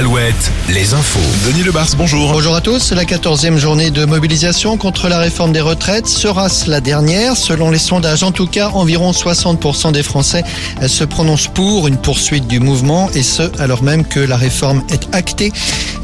Alouette, les infos. Denis Lebars, bonjour. Bonjour à tous. La 14e journée de mobilisation contre la réforme des retraites sera-ce la dernière Selon les sondages, en tout cas, environ 60% des Français se prononcent pour une poursuite du mouvement et ce, alors même que la réforme est actée.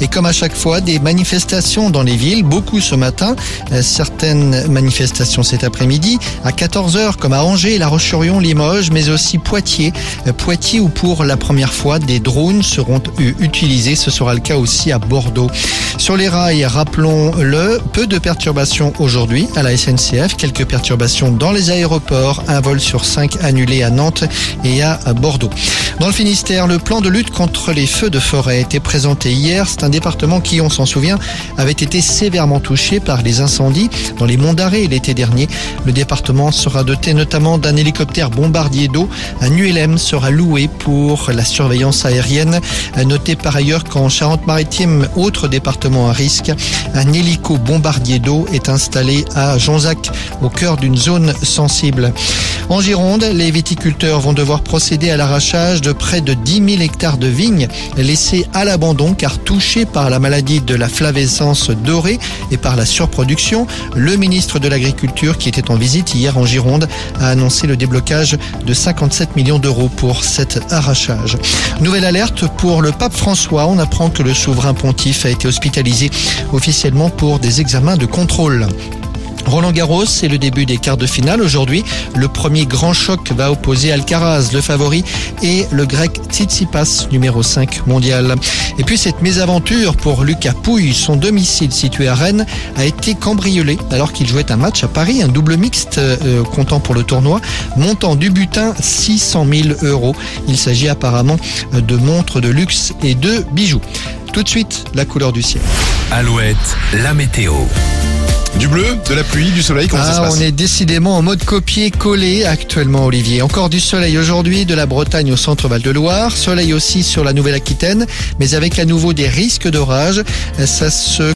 Et comme à chaque fois, des manifestations dans les villes, beaucoup ce matin, certaines manifestations cet après-midi, à 14h comme à Angers, La Roche-sur-Yon, Limoges, mais aussi Poitiers. Poitiers où pour la première fois des drones seront utilisés. Ce sera le cas aussi à Bordeaux. Sur les rails, rappelons-le, peu de perturbations aujourd'hui à la SNCF, quelques perturbations dans les aéroports, un vol sur cinq annulé à Nantes et à Bordeaux. Dans le Finistère, le plan de lutte contre les feux de forêt a été présenté hier. C'est un département qui, on s'en souvient, avait été sévèrement touché par les incendies dans les monts d'Arrée l'été dernier. Le département sera doté notamment d'un hélicoptère bombardier d'eau. Un ULM sera loué pour la surveillance aérienne. Notez par ailleurs qu'en Charente-Maritime, autre département à risque, un hélico bombardier d'eau est installé à Jonzac, au cœur d'une zone sensible. En Gironde, les viticulteurs vont devoir procéder à l'arrachage de près de 10 000 hectares de vignes laissés à l'abandon car touchés par la maladie de la flavescence dorée et par la surproduction. Le ministre de l'Agriculture, qui était en visite hier en Gironde, a annoncé le déblocage de 57 millions d'euros pour cet arrachage. Nouvelle alerte pour le pape François. On apprend que le souverain pontife a été hospitalisé officiellement pour des examens de contrôle. Roland Garros, c'est le début des quarts de finale. Aujourd'hui, le premier grand choc va opposer Alcaraz, le favori, et le grec Tsitsipas, numéro 5 mondial. Et puis cette mésaventure pour Lucas Pouille, son domicile situé à Rennes, a été cambriolé alors qu'il jouait un match à Paris, un double mixte euh, comptant pour le tournoi, montant du butin 600 000 euros. Il s'agit apparemment de montres de luxe et de bijoux. Tout de suite, la couleur du ciel. Alouette, la météo. Du bleu, de la pluie, du soleil, comment ça se Ah, passe on est décidément en mode copier-coller actuellement, Olivier. Encore du soleil aujourd'hui, de la Bretagne au centre Val-de-Loire. Soleil aussi sur la Nouvelle-Aquitaine, mais avec à nouveau des risques d'orage. Ça se